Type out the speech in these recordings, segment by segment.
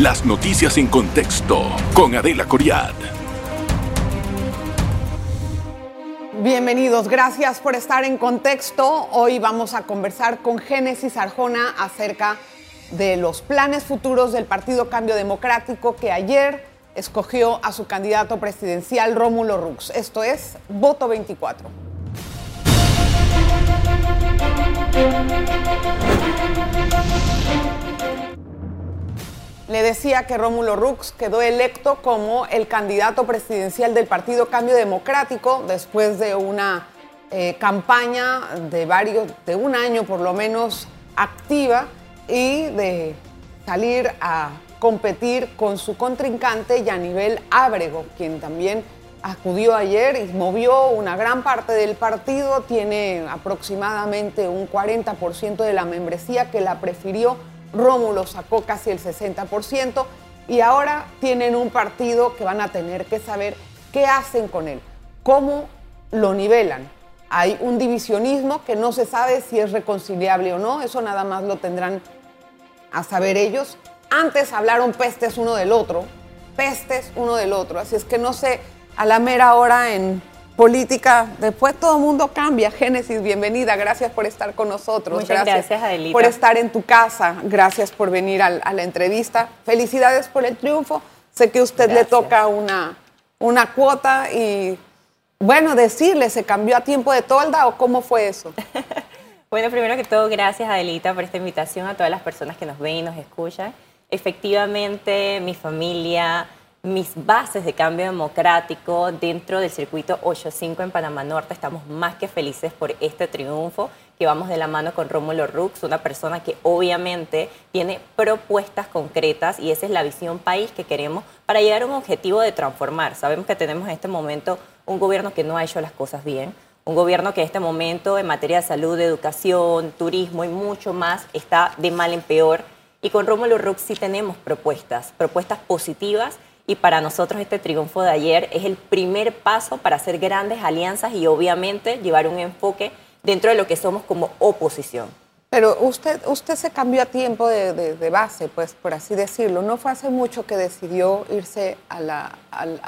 Las noticias en contexto con Adela Coriad. Bienvenidos, gracias por estar en contexto. Hoy vamos a conversar con Génesis Arjona acerca de los planes futuros del Partido Cambio Democrático que ayer escogió a su candidato presidencial Rómulo Rux. Esto es Voto 24. Le decía que Rómulo Rux quedó electo como el candidato presidencial del Partido Cambio Democrático después de una eh, campaña de varios, de un año por lo menos activa y de salir a competir con su contrincante Yanivel Ábrego, quien también acudió ayer y movió una gran parte del partido, tiene aproximadamente un 40% de la membresía que la prefirió Rómulo sacó casi el 60% y ahora tienen un partido que van a tener que saber qué hacen con él, cómo lo nivelan. Hay un divisionismo que no se sabe si es reconciliable o no, eso nada más lo tendrán a saber ellos. Antes hablaron pestes uno del otro, pestes uno del otro, así es que no sé, a la mera hora en política, después todo el mundo cambia. Génesis, bienvenida, gracias por estar con nosotros. Muchas gracias, Adelita. Por estar en tu casa, gracias por venir a, la entrevista. Felicidades por el triunfo. Sé que a usted le toca una, una cuota y, bueno, decirle, ¿se cambió a tiempo de tolda o cómo fue eso? bueno, primero que todo, gracias, Adelita, por esta invitación a todas las personas que nos ven y nos escuchan. Efectivamente, mi familia mis bases de cambio democrático dentro del circuito 8-5 en Panamá Norte. Estamos más que felices por este triunfo que vamos de la mano con Rómulo Rux, una persona que obviamente tiene propuestas concretas y esa es la visión país que queremos para llegar a un objetivo de transformar. Sabemos que tenemos en este momento un gobierno que no ha hecho las cosas bien, un gobierno que en este momento en materia de salud, educación, turismo y mucho más está de mal en peor. Y con Rómulo Rux sí tenemos propuestas, propuestas positivas y para nosotros este triunfo de ayer es el primer paso para hacer grandes alianzas y obviamente llevar un enfoque dentro de lo que somos como oposición. Pero usted, usted se cambió a tiempo de, base, pues por así decirlo. No fue hace mucho que decidió irse a la,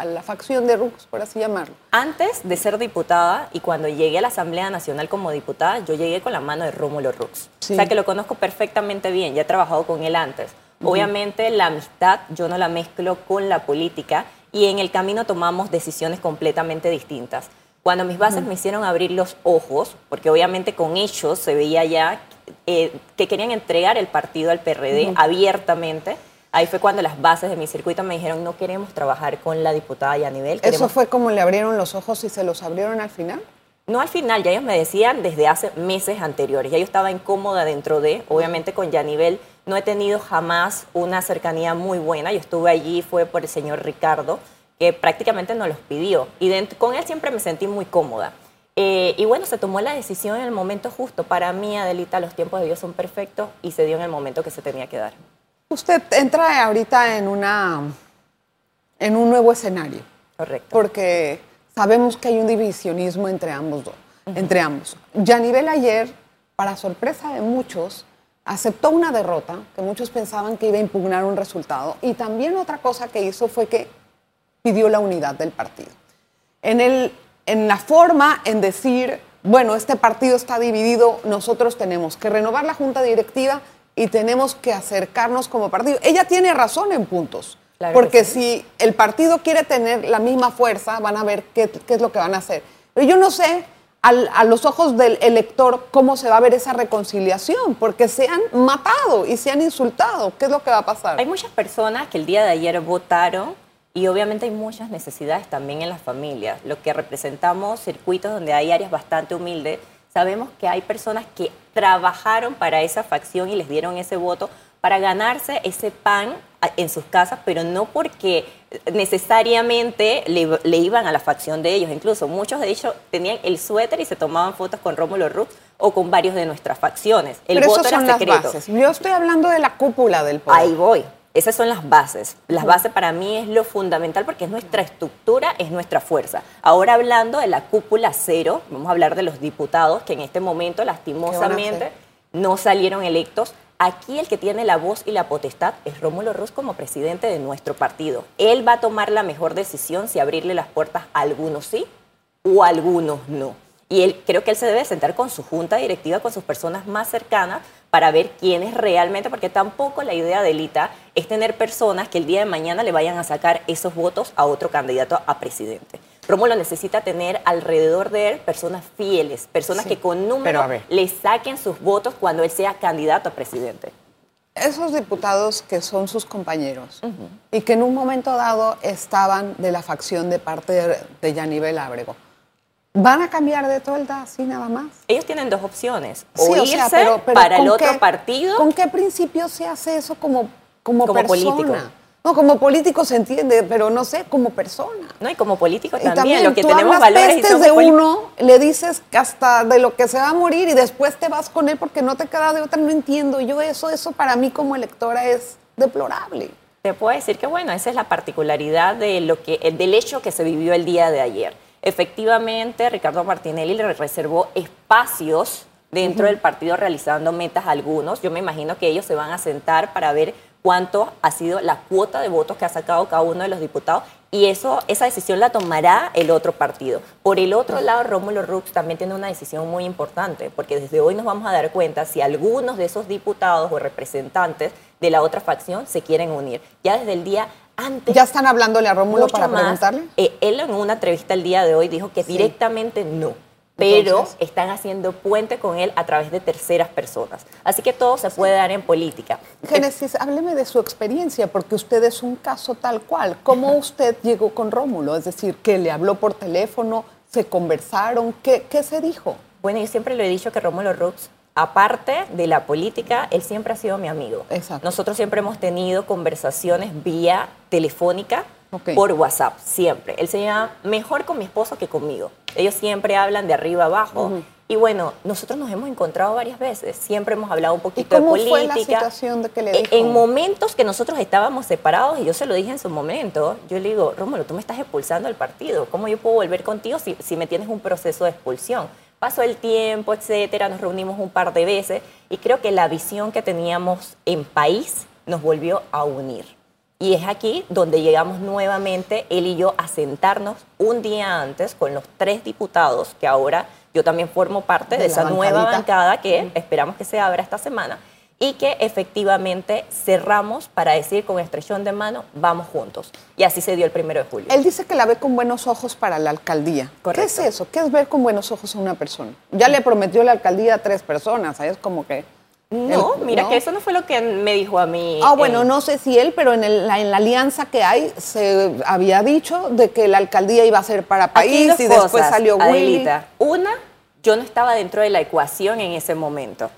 la, facción de Rux, por así llamarlo. Antes de ser diputada y cuando llegué a la Asamblea Nacional como diputada, yo llegué con la mano de Rómulo Rux. O sea que lo conozco perfectamente bien, ya he trabajado con él antes. Obviamente la amistad yo no la mezclo con la política y en el camino tomamos decisiones completamente distintas. Cuando mis bases me hicieron abrir los ojos, porque obviamente con ellos se veía ya eh, que querían entregar el partido al PRD abiertamente, ahí fue cuando las bases de mi circuito me dijeron no queremos trabajar con la diputada Yanivel. ¿Eso fue como le abrieron los ojos y se los abrieron al final? No al final, ya ellos me decían desde hace meses anteriores, ya yo estaba incómoda dentro de, obviamente con Yanivel no he tenido jamás una cercanía muy buena. Yo estuve allí, fue por el señor Ricardo, que prácticamente nos los pidió. Y con él siempre me sentí muy cómoda. Eh, y bueno, se tomó la decisión en el momento justo. Para mí, Adelita, los tiempos de Dios son perfectos y se dio en el momento que se tenía que dar. Usted entra ahorita en, una, en un nuevo escenario. Correcto. Porque sabemos que hay un divisionismo entre ambos dos. Entre ambos. Yanivel ayer, para sorpresa de muchos, aceptó una derrota, que muchos pensaban que iba a impugnar un resultado, y también otra cosa que hizo fue que pidió la unidad del partido. En, el, en la forma en decir, bueno, este partido está dividido, nosotros tenemos que renovar la junta directiva y tenemos que acercarnos como partido. Ella tiene razón en puntos, porque si el partido quiere tener la misma fuerza, van a ver qué, qué es lo que van a hacer. Pero yo no sé a los ojos del elector cómo se va a ver esa reconciliación, porque se han matado y se han insultado. ¿Qué es lo que va a pasar? Hay muchas personas que el día de ayer votaron y obviamente hay muchas necesidades también en las familias. Lo que representamos circuitos donde hay áreas bastante humildes, sabemos que hay personas que trabajaron para esa facción y les dieron ese voto para ganarse ese pan en sus casas, pero no porque necesariamente le, iban a la facción de ellos. Incluso muchos de ellos tenían el suéter y se tomaban fotos con Rómulo Rux o con varios de nuestras facciones. El voto era secreto. Yo estoy hablando de la cúpula del poder. Ahí voy. Esas son las bases. Las bases para mí es lo fundamental porque es nuestra estructura, es nuestra fuerza. Ahora hablando de la cúpula cero, vamos a hablar de los diputados que en este momento lastimosamente no salieron electos Aquí el que tiene la voz y la potestad es Rómulo Ruz como presidente de nuestro partido. Él va a tomar la mejor decisión si abrirle las puertas a algunos sí o a algunos no. Y él, creo que él se debe sentar con su junta directiva, con sus personas más cercanas, para ver quién es realmente, porque tampoco la idea de Elita es tener personas que el día de mañana le vayan a sacar esos votos a otro candidato a presidente. Rómulo necesita tener alrededor de él personas fieles, personas que con números le saquen sus votos cuando él sea candidato a presidente. Esos diputados que son sus compañeros y que en un momento dado estaban de la facción de parte de, Yanivel Ábrego, ¿Van a cambiar de tolda así nada más? Ellos tienen dos opciones. O irse para el otro partido. ¿Con qué principio se hace eso como, como, como político? No, como político se entiende, pero no sé, como persona. No, y como político también, lo que tenemos valores de uno, le dices hasta de lo que se va a morir y después te vas con él porque no te queda de otra, no entiendo. Yo eso, eso para mí como electora es deplorable. Te puedo decir que bueno, esa es la particularidad de lo que, del hecho que se vivió el día de ayer. Efectivamente, Ricardo Martinelli le reservó espacios dentro del partido realizando metas a algunos. Yo me imagino que ellos se van a sentar para ver cuánto ha sido la cuota de votos que ha sacado cada uno de los diputados y eso, esa decisión la tomará el otro partido. Por el otro lado, Rómulo Rux también tiene una decisión muy importante, porque desde hoy nos vamos a dar cuenta si algunos de esos diputados o representantes de la otra facción se quieren unir. Ya desde el día antes... ¿Ya están hablándole a Rómulo para preguntarle? Eh, él en una entrevista el día de hoy dijo que directamente no pero están haciendo puente con él a través de terceras personas. Así que todo se puede dar en política. Génesis, hábleme de su experiencia, porque usted es un caso tal cual. ¿Cómo usted llegó con Rómulo? Es decir, que le habló por teléfono, se conversaron, ¿qué, qué se dijo? Bueno, yo siempre le he dicho que Rómulo Rux aparte de la política, él siempre ha sido mi amigo. Exacto. Nosotros siempre hemos tenido conversaciones vía telefónica por WhatsApp, siempre. Él se lleva mejor con mi esposo que conmigo. Ellos siempre hablan de arriba abajo. Y bueno, nosotros nos hemos encontrado varias veces, siempre hemos hablado un poquito de política. Fue la situación de que le dijo? En momentos que nosotros estábamos separados, y yo se lo dije en su momento, yo le digo, Rómulo, tú me estás expulsando del partido, ¿cómo yo puedo volver contigo si, si me tienes un proceso de expulsión? Pasó el tiempo, etcétera, nos reunimos un par de veces, y creo que la visión que teníamos en país nos volvió a unir. Y es aquí donde llegamos nuevamente, él y yo, a sentarnos un día antes con los tres diputados, que ahora yo también formo parte de, esa nueva bancada que esperamos que se abra esta semana, y que efectivamente cerramos para decir con estrellón de mano, vamos juntos. Y así se dio el primero de julio. Él dice que la ve con buenos ojos para la alcaldía. ¿Qué es eso? ¿Qué es ver con buenos ojos a una persona? Ya le prometió la alcaldía a tres personas, es como que... No, mira que eso no fue lo que me dijo a mí. Ah, bueno, no sé si él, pero en, la, alianza que hay se había dicho de que la alcaldía iba a ser para país y después salió Willy. Una, yo no estaba dentro de la ecuación en ese momento.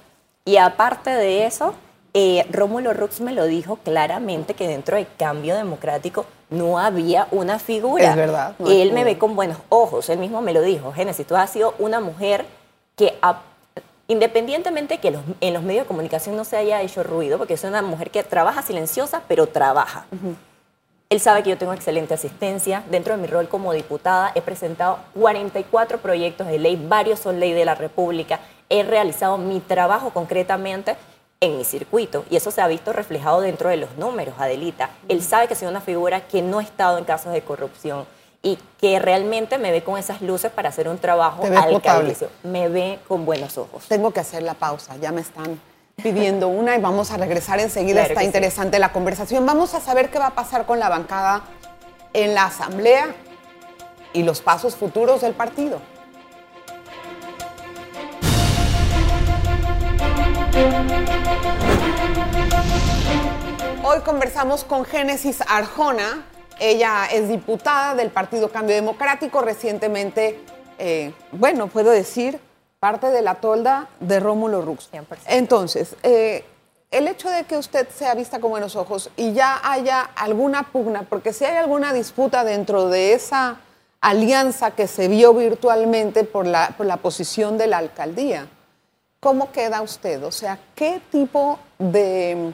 Y aparte de eso, eh, Rómulo Rux me lo dijo claramente que dentro del cambio democrático no había una figura. Es verdad. él me ve con buenos ojos, él mismo me lo dijo. Génesis, tú has sido una mujer que independientemente que en los medios de comunicación no se haya hecho ruido, porque es una mujer que trabaja silenciosa, pero trabaja. Él sabe que yo tengo excelente asistencia. Dentro de mi rol como diputada he presentado 44 proyectos de ley, varios son ley de la República. He realizado mi trabajo concretamente en mi circuito y eso se ha visto reflejado dentro de los números, Adelita. Él sabe que soy una figura que no ha estado en casos de corrupción y que realmente me ve con esas luces para hacer un trabajo alcaldicio. Me ve con buenos ojos. Tengo que hacer la pausa, ya me están pidiendo una y vamos a regresar enseguida. Está interesante la conversación. Vamos a saber qué va a pasar con la bancada en la asamblea y los pasos futuros del partido. Hoy conversamos con Génesis Arjona, ella es diputada del Partido Cambio Democrático, recientemente, eh, bueno, puedo decir, parte de la tolda de Rómulo Rux. Entonces, eh, el hecho de que usted sea vista con buenos ojos y ya haya alguna pugna, porque si hay alguna disputa dentro de esa alianza que se vio virtualmente por la, por la posición de la alcaldía, ¿cómo queda usted? O sea, ¿qué tipo de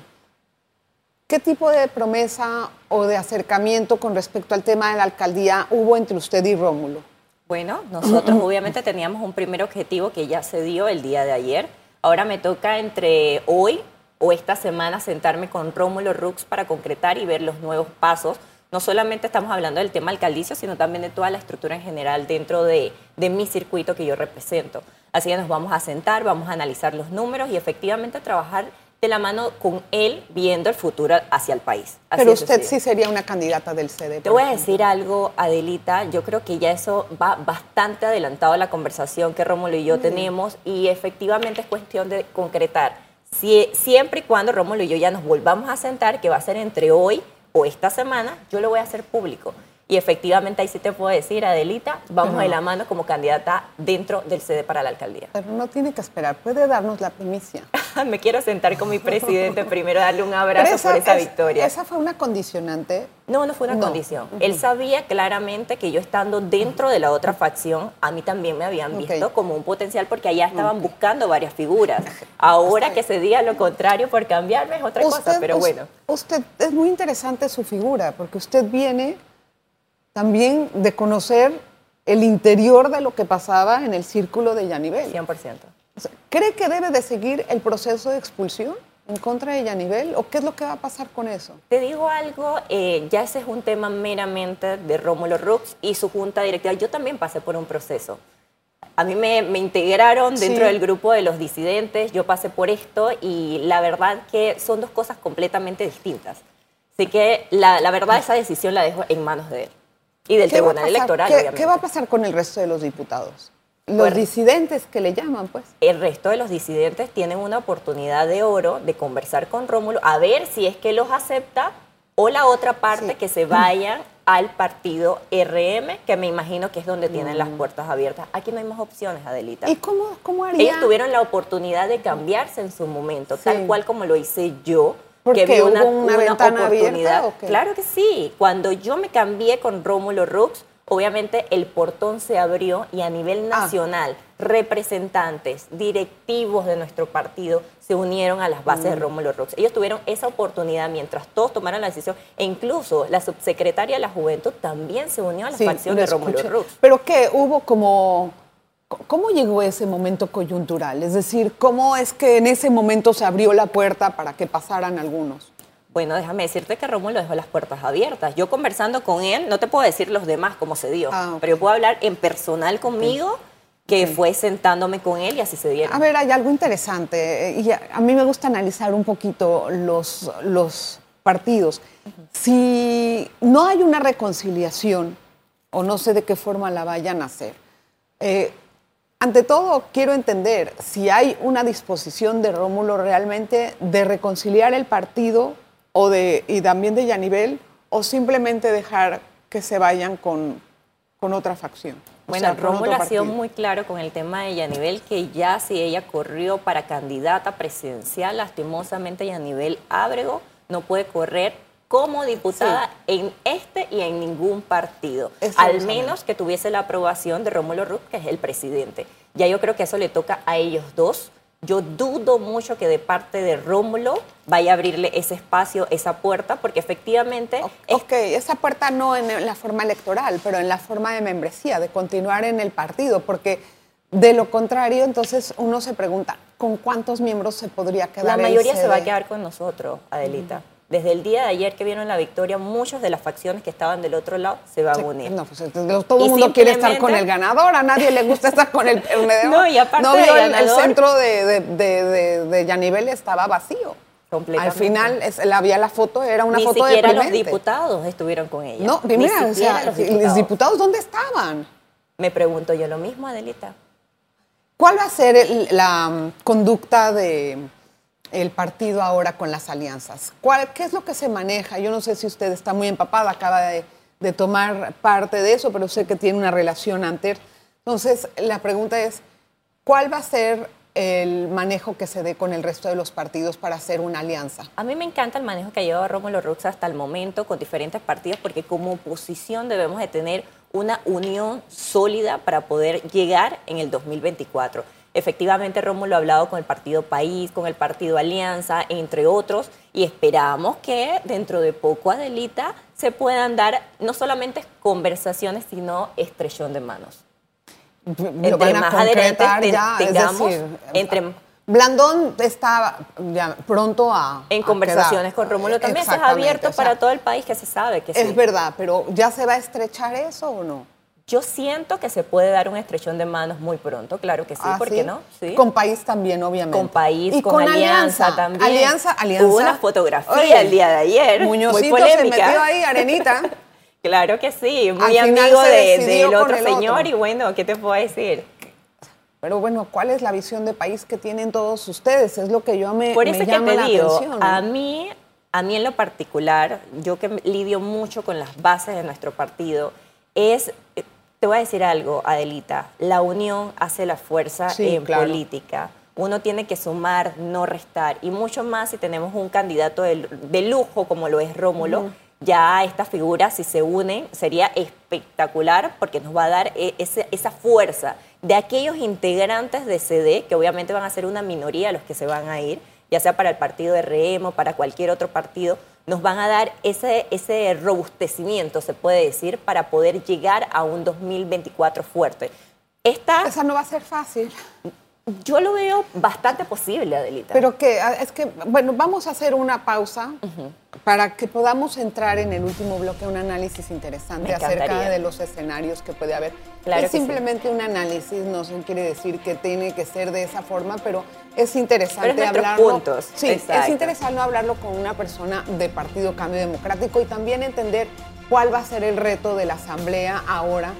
¿Qué tipo de promesa o de acercamiento con respecto al tema de la alcaldía hubo entre usted y Rómulo? Bueno, nosotros obviamente teníamos un primer objetivo que ya se dio el día de ayer. Ahora me toca entre hoy o esta semana sentarme con Rómulo Rux para concretar y ver los nuevos pasos. No solamente estamos hablando del tema alcaldicio, sino también de toda la estructura en general dentro de, de mi circuito que yo represento. Así que nos vamos a sentar, vamos a analizar los números y efectivamente trabajar de la mano con él viendo el futuro hacia el país. Pero usted sí sería una candidata del CD. Te voy a decir algo, Adelita, yo creo que ya eso va bastante adelantado a la conversación que Rómulo y yo tenemos y efectivamente es cuestión de concretar. Si, siempre y cuando Rómulo y yo ya nos volvamos a sentar, que va a ser entre hoy o esta semana, yo lo voy a hacer público. Y efectivamente ahí sí te puedo decir, Adelita, vamos de la mano como candidata dentro del CD para la alcaldía. Pero no tiene que esperar, puede darnos la primicia. Me quiero sentar con mi presidente primero, darle un abrazo por esa victoria. ¿Esa fue una condicionante? No, no fue una condición. Él sabía claramente que yo estando dentro de la otra facción, a mí también me habían visto como un potencial porque allá estaban buscando varias figuras. Ahora que se diga lo contrario por cambiarme es otra cosa, pero bueno. Usted, es muy interesante su figura porque usted viene también de conocer el interior de lo que pasaba en el círculo de Yanivel. 100%. ¿Cree que debe de seguir el proceso de expulsión en contra de Yanivel o qué es lo que va a pasar con eso? Te digo algo, eh, ya ese es un tema meramente de Rómulo Rux y su junta directiva. Yo también pasé por un proceso. A mí me, integraron dentro del grupo de los disidentes, yo pasé por esto y la verdad que son dos cosas completamente distintas. Así que la, la verdad esa decisión la dejo en manos de él y del Tribunal Electoral. ¿qué, ¿Qué va a pasar con el resto de los diputados? Los disidentes que le llaman, pues. El resto de los disidentes tienen una oportunidad de oro de conversar con Rómulo, a ver si es que los acepta o la otra parte que se vayan al partido RM, que me imagino que es donde tienen las mm. puertas abiertas. Aquí no hay más opciones, Adelita. ¿Y cómo, cómo haría? Ellos tuvieron la oportunidad de cambiarse en su momento, tal cual como lo hice yo que vi una, una, ventana oportunidad. Abierta, claro que sí. Cuando yo me cambié con Rómulo Rux, obviamente el portón se abrió y a nivel ah. nacional, representantes, directivos de nuestro partido se unieron a las bases de mm. Rómulo Rux. Ellos tuvieron esa oportunidad mientras todos tomaron la decisión e incluso la subsecretaria de la Juventud también se unió a la facción de Rómulo Rux. Pero que hubo como ¿Cómo llegó ese momento coyuntural? Es decir, ¿cómo es que en ese momento se abrió la puerta para que pasaran algunos? Bueno, déjame decirte que Rómulo dejó las puertas abiertas. Yo conversando con él, no te puedo decir los demás cómo se dio, ah, pero yo puedo hablar en personal conmigo, que fue sentándome con él y así se dieron. A ver, hay algo interesante, y a, mí me gusta analizar un poquito los, los partidos. Si no hay una reconciliación, o no sé de qué forma la vayan a hacer, eh, ante todo, quiero entender si hay una disposición de Rómulo realmente de reconciliar el partido o de, y también de Yanivel, o simplemente dejar que se vayan con, con otra facción. Bueno, Rómulo ha sido muy claro con el tema de Yanivel, que ya si ella corrió para candidata presidencial, lastimosamente Yanivel Ábrego no puede correr como diputada en este y en ningún partido, al menos que tuviese la aprobación de Rómulo Ruz, que es el presidente. Ya yo creo que eso le toca a ellos dos. Yo dudo mucho que de parte de Rómulo vaya a abrirle ese espacio, esa puerta, porque efectivamente... Ok, esa puerta no en la forma electoral, pero en la forma de membresía, de continuar en el partido, porque de lo contrario, entonces uno se pregunta, ¿con cuántos miembros se podría quedar? La mayoría se va a quedar con nosotros, Adelita. Desde el día de ayer que vieron la victoria, muchas de las facciones que estaban del otro lado se van a unir. No, pues todo el mundo quiere estar con el ganador, a nadie le gusta estar con el perdedor. No, y aparte no vio el, centro de, de, de, Yanivel estaba vacío. Al final había la foto, era una foto de Ni siquiera los diputados estuvieron con ella. No, mira, o sea, los diputados. los diputados. ¿dónde estaban? Me pregunto yo lo mismo, Adelita. ¿Cuál va a ser la mm, conducta de el partido ahora con las alianzas? ¿Cuál, ¿Qué es lo que se maneja? Yo no sé si usted está muy empapada, acaba de, tomar parte de eso, pero sé que tiene una relación anterior. Entonces, la pregunta es, ¿cuál va a ser el manejo que se dé con el resto de los partidos para hacer una alianza? A mí me encanta el manejo que ha llevado Rómulo Rux hasta el momento con diferentes partidos, porque como oposición debemos de tener una unión sólida para poder llegar en el 2024. Efectivamente, Rómulo ha hablado con el Partido País, con el Partido Alianza, entre otros, y esperamos que dentro de poco, Adelita, se puedan dar no solamente conversaciones, sino estrellón de manos. entre más adelante tengamos, entre Blandón está ya pronto a. En a conversaciones quedar. con Rómulo también, es abierto o sea, para todo el país que se sabe que Es sí. verdad, pero ¿ya se va a estrechar eso o no? Yo siento que se puede dar un estrechón de manos muy pronto, claro que sí, Ah, ¿por qué no? Sí. Con país también, obviamente. Con país, y con, alianza, también. Alianza, alianza. Hubo una fotografía Oye, el día de ayer, Muñozito muy se polémica. metió ahí, Arenita. Claro que sí, muy Al amigo se de- del con otro el señor otro. y bueno, ¿qué te puedo decir? Pero bueno, ¿cuál es la visión de país que tienen todos ustedes? Es lo que yo me, Por me eso es que llama te la digo, atención. a mí, a mí en lo particular, yo que lidio mucho con las bases de nuestro partido, es, te voy a decir algo, Adelita, la unión hace la fuerza Sí, en claro. política. Uno tiene que sumar, no restar. Y mucho más si tenemos un candidato de, de lujo como lo es Rómulo. Ya estas figuras, si se unen, sería espectacular porque nos va a dar ese- esa fuerza de aquellos integrantes de CD, que obviamente van a ser una minoría los que se van a ir, ya sea para el partido de Remo, para cualquier otro partido, nos van a dar ese, ese robustecimiento, se puede decir, para poder llegar a un 2024 fuerte. Esta, Esa no va a ser fácil. Yo lo veo bastante posible, Adelita. Pero que ah, es que, bueno, vamos a hacer una pausa para que podamos entrar en el último bloque un análisis interesante acerca de los escenarios que puede haber. Claro es que sí. simplemente un análisis, no se quiere decir que tiene que ser de esa forma, pero es interesante Pero es hablarlo. puntos, Sí, es exacto. interesante hablarlo con una persona de Partido Cambio Democrático y también entender cuál va a ser el reto de la Asamblea ahora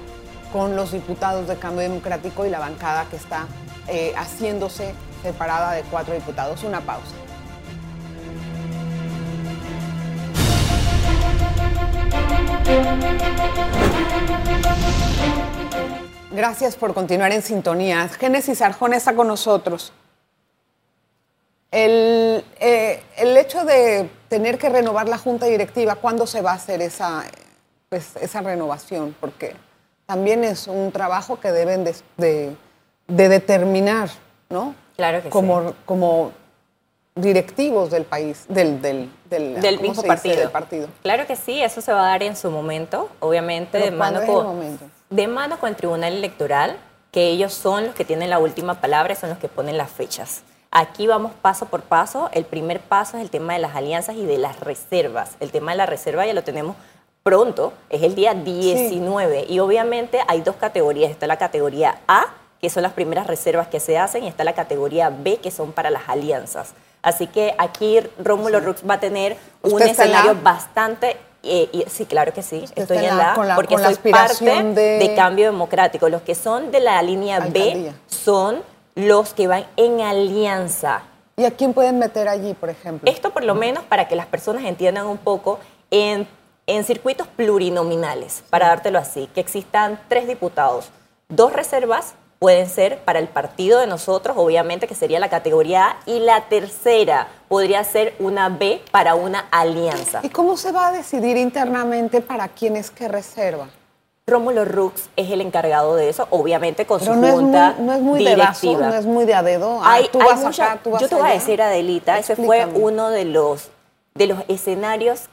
con los diputados de Cambio Democrático y la bancada que está eh, haciéndose separada de cuatro diputados. Una pausa. Gracias por continuar en sintonía. Génesis Arjona está con nosotros. El, eh, el hecho de tener que renovar la junta directiva, ¿cuándo se va a hacer esa, pues, esa renovación? Porque también es un trabajo que deben de, de- de determinar, ¿no? Claro que como, sí. Como directivos del país, del, del, del, del ¿cómo mismo dice? partido. Del partido. Claro que sí, eso se va a dar en su momento, obviamente Pero de mano, ¿cuándo es el con, de mano con el Tribunal Electoral, que ellos son los que tienen la última palabra, y son los que ponen las fechas. Aquí vamos paso por paso. El primer paso es el tema de las alianzas y de las reservas. El tema de la reserva ya lo tenemos pronto, es el día 19. Y obviamente hay dos categorías. Está la categoría A, que son las primeras reservas que se hacen, y está la categoría B, que son para las alianzas. Así que aquí Rómulo Rux va a tener un ¿Usted está en la escenario bastante... eh, y- sí, claro que sí, Usted estoy en la, la- porque soy parte de- de cambio democrático. Los que son de la línea B son los que van en alianza. ¿Y a quién pueden meter allí, por ejemplo? Esto por lo menos para que las personas entiendan un poco en, en circuitos plurinominales, para dártelo así, que existan tres diputados, dos reservas pueden ser para el partido de nosotros, obviamente que sería la categoría A, y la tercera podría ser una B para una alianza. ¿Y cómo se va a decidir internamente para quién es que reserva? Rómulo Rux es el encargado de eso, obviamente con Pero su no es, muy, junta no es muy de vaso, directiva. no es muy de a dedo. Ah, Hay- tú hay vas mucha- acá, tú vas yo te voy a decir, Adelita, ese fue uno de los, de los escenarios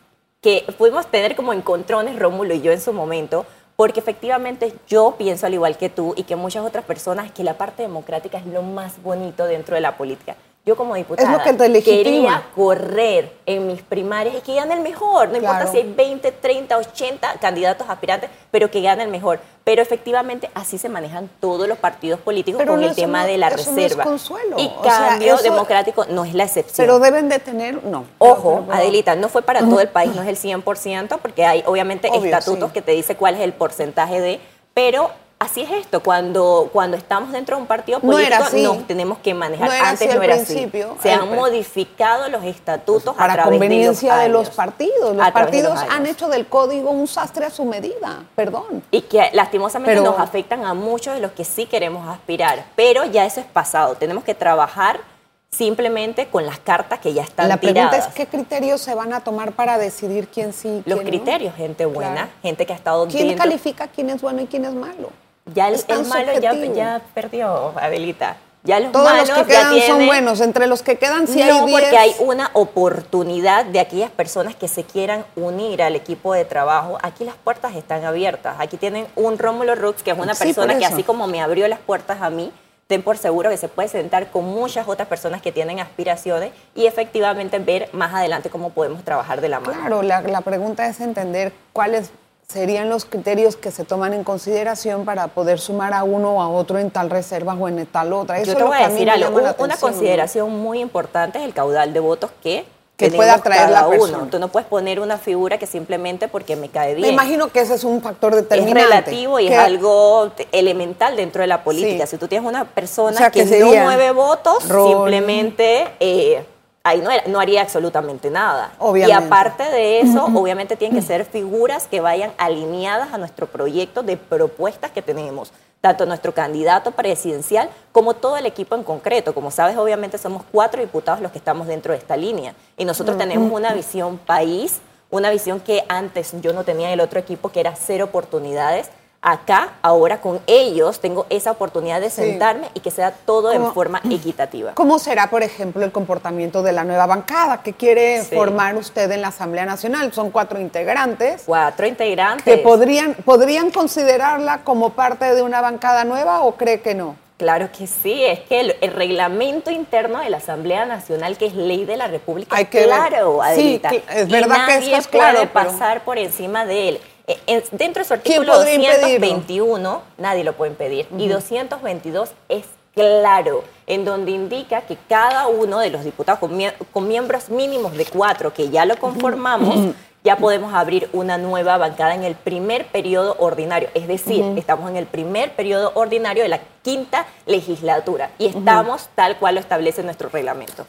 que pudimos tener como encontrones Rómulo y yo en su momento, porque efectivamente yo pienso al igual que tú y que muchas otras personas que la parte democrática es lo más bonito dentro de la política. Yo como diputada quería correr en mis primarias y que gane el mejor, no importa si hay 20, 30, 80 candidatos aspirantes, pero que gane el mejor. Pero efectivamente así se manejan todos los partidos políticos Pero con no, el tema no- de la eso no es reserva. consuelo. Y O sea, cambio eso- democrático no es la excepción. Pero deben de tener, no. Ojo, Pero- Adelita, no fue para todo el país, no es el 100%, porque hay obviamente Obvio, estatutos sí. que te dice cuál es el porcentaje de, pero así es esto, cuando, cuando estamos dentro de un partido No político así. nos tenemos que manejar. No era Antes así no era así. Se han modificado los estatutos a través conveniencia de los, los, partidos. Los los partidos han hecho del código un sastre a su medida. Perdón. Y que lastimosamente Pero- nos afectan a muchos de los que sí queremos aspirar. Pero ya eso es pasado. Tenemos que trabajar simplemente con las cartas que ya están La pregunta tiradas. es qué criterios se van a tomar para decidir quién sí y Los quién no? criterios, gente buena, Claro. gente que ha estado ¿Quién dentro. califica quién es bueno y quién es malo? Ya el, el malo ya, ya perdió, Adelita. Ya los Todos malos los que quedan son tienen- buenos. Entre los que quedan sí no, hay 10. porque hay una oportunidad de aquellas personas que se quieran unir al equipo de trabajo. Aquí las puertas están abiertas. Aquí tienen un Rómulo Rux, que es una Sí, persona que así como me abrió las puertas a mí, ten por seguro que se puede sentar con muchas otras personas que tienen aspiraciones y efectivamente ver más adelante cómo podemos trabajar de la mano. Claro, la, la pregunta es entender cuáles serían los criterios que se toman en consideración para poder sumar a uno o a otro en tal reserva o en tal otra. Eso Yo te voy a decir algo, una consideración muy importante es el caudal de votos que que pueda atraer la persona. Uno. Tú no puedes poner una figura que simplemente porque me cae bien. Me imagino que ese es un factor determinante. Es relativo y es algo elemental dentro de la política. Si tú tienes una persona que, no mueve votos, simplemente eh, ahí no, no, haría absolutamente nada. Obviamente. Y aparte de eso, obviamente tienen que ser figuras que vayan alineadas a nuestro proyecto de propuestas que tenemos tanto nuestro candidato presidencial como todo el equipo en concreto. Como sabes, obviamente somos cuatro diputados los que estamos dentro de esta línea y nosotros tenemos una visión país, una visión que antes yo no tenía en el otro equipo, que era cero oportunidades acá, ahora con ellos, tengo esa oportunidad de sentarme y que sea todo en forma equitativa. ¿Cómo será, por ejemplo, el comportamiento de la nueva bancada que quiere formar usted en la Asamblea Nacional? Son cuatro integrantes. Cuatro integrantes. ¿Que podrían, podrían considerarla como parte de una bancada nueva o cree que no? Claro que sí, es que el, reglamento interno de la Asamblea Nacional, que es ley de la República, Hay que claro. Sí, es verdad que esto es claro. puede pasar por encima de él. Eh, dentro de su artículo 221, nadie lo puede impedir. Y 222 es claro, en donde indica que cada uno de los diputados con, miembros mínimos de cuatro, que ya lo conformamos, ya podemos abrir una nueva bancada en el primer periodo ordinario. Es decir, estamos en el primer periodo ordinario de la quinta legislatura y estamos tal cual lo establece nuestro reglamento.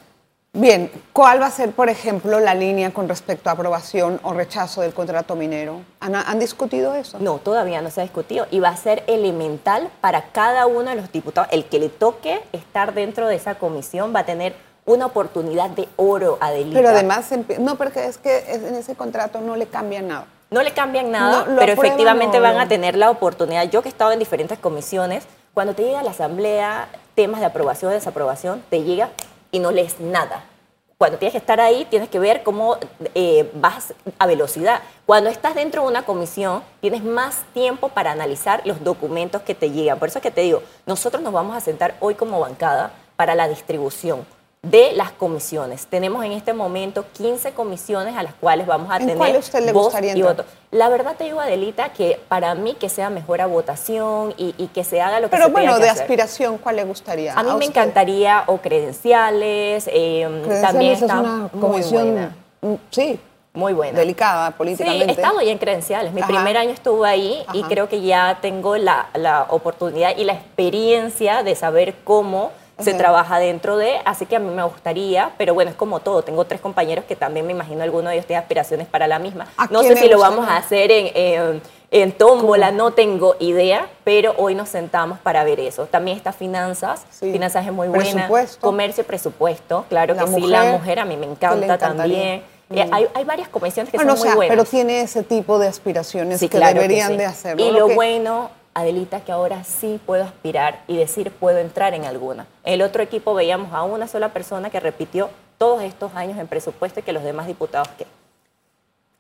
Bien, ¿cuál va a ser, por ejemplo, la línea con respecto a aprobación o rechazo del contrato minero? ¿Han, discutido eso? No, todavía no se ha discutido y va a ser elemental para cada uno de los diputados. El que le toque estar dentro de esa comisión va a tener una oportunidad de oro, a Adelita. Pero además, no, porque es que en ese contrato no le cambian nada. No le cambian nada, pero efectivamente van a tener la oportunidad. Yo que he estado en diferentes comisiones, cuando te llega a la asamblea temas de aprobación o desaprobación, te llega y no lees nada. Cuando tienes que estar ahí, tienes que ver cómo eh, vas a velocidad. Cuando estás dentro de una comisión, tienes más tiempo para analizar los documentos que te llegan. Por eso es que te digo, nosotros nos vamos a sentar hoy como bancada para la distribución de las comisiones. Tenemos en este momento 15 comisiones a las cuales vamos a tener cuál usted le gustaría y voto. La verdad te digo, Adelita, que para mí que sea mejor a votación y, que se haga lo que Pero se bueno, de aspiración, ¿cuál le gustaría? A mí me encantaría o credenciales, eh, también es una comisión, mm, sí, muy buena. Delicada políticamente. Sí, he estado ya en credenciales. Mi primer año estuve ahí y creo que ya tengo la, la oportunidad y la experiencia de saber cómo se trabaja dentro de, así que a mí me gustaría, pero bueno, es como todo, tengo tres compañeros que también me imagino alguno de ellos tiene aspiraciones para la misma. No sé si lo vamos a hacer en, en, tómbola, no tengo idea, pero hoy nos sentamos para ver eso. También está finanzas, finanzas es muy buena. Comercio, presupuesto, claro que sí, la mujer a mí me encanta también. Eh, mm. hay, hay, varias comisiones que son muy buenas. Pero tiene ese tipo de aspiraciones que deberían de hacerlo. Y lo bueno Adelita, que ahora sí puedo aspirar y decir puedo entrar en alguna. En el otro equipo veíamos a una sola persona que repitió todos estos años en presupuesto y que los demás diputados que...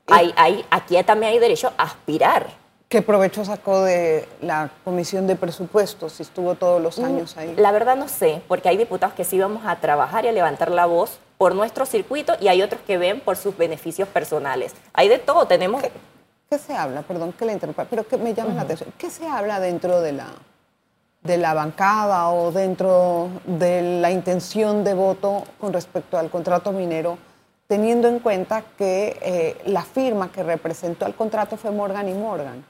Hay, hay, aquí también hay derecho a aspirar. ¿Qué provecho sacó de la comisión de presupuestos si estuvo todos los mm, años ahí? La verdad no sé, porque hay diputados que sí vamos a trabajar y a levantar la voz por nuestro circuito y hay otros que ven por sus beneficios personales. Hay de todo, tenemos... ¿Qué se habla? Perdón que le interrumpa, pero que me llama la atención. ¿Qué se habla dentro de la, de la bancada o dentro de la intención de voto con respecto al contrato minero, teniendo en cuenta que eh, la firma que representó al contrato fue Morgan y Morgan?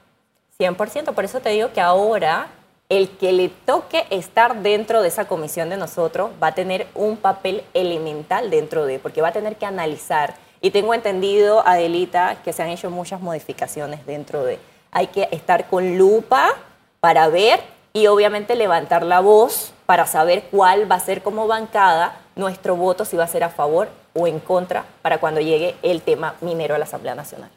100%, por eso te digo que ahora el que le toque estar dentro de esa comisión de nosotros va a tener un papel elemental dentro de, porque va a tener que analizar y tengo entendido, Adelita, que se han hecho muchas modificaciones dentro de... Hay que estar con lupa para ver y obviamente levantar la voz para saber cuál va a ser como bancada nuestro voto, si va a ser a favor o en contra para cuando llegue el tema minero a la Asamblea Nacional.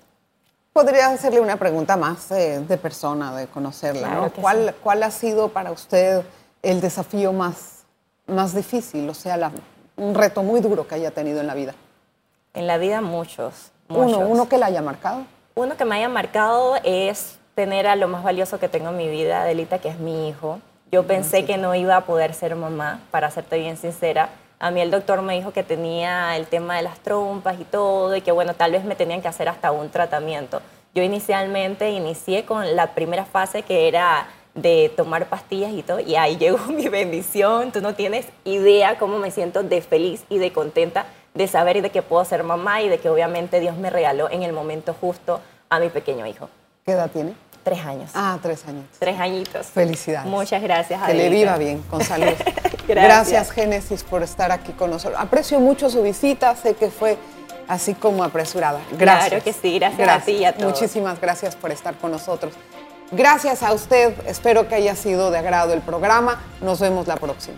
Podría hacerle una pregunta más de persona, de conocerla. ¿Cuál, ¿Cuál ha sido para usted el desafío más, más difícil, o sea, un reto muy duro que haya tenido en la vida? En la vida muchos, Uno, uno que la haya marcado. Uno que me haya marcado es tener a lo más valioso que tengo en mi vida, Adelita, que es mi hijo. Yo pensé que no iba a poder ser mamá, para serte bien sincera. A mí el doctor me dijo que tenía el tema de las trompas y todo, y que bueno, tal vez me tenían que hacer hasta un tratamiento. Yo inicialmente inicié con la primera fase que era de tomar pastillas y todo, y ahí llegó mi bendición. Tú no tienes idea cómo me siento de feliz y de contenta de saber y de que puedo ser mamá y de que obviamente Dios me regaló en el momento justo a mi pequeño hijo. ¿Qué edad tiene? Tres años. Ah, tres años. Tres añitos. Felicidades. Muchas gracias. Que le Adelita. viva bien, con salud. Gracias. Gracias, Génesis, por estar aquí con nosotros. Aprecio mucho su visita, sé que fue así como apresurada. Gracias. Claro que sí, gracias a ti y a todos. Muchísimas gracias por estar con nosotros. Gracias a usted, espero que haya sido de agrado el programa. Nos vemos la próxima.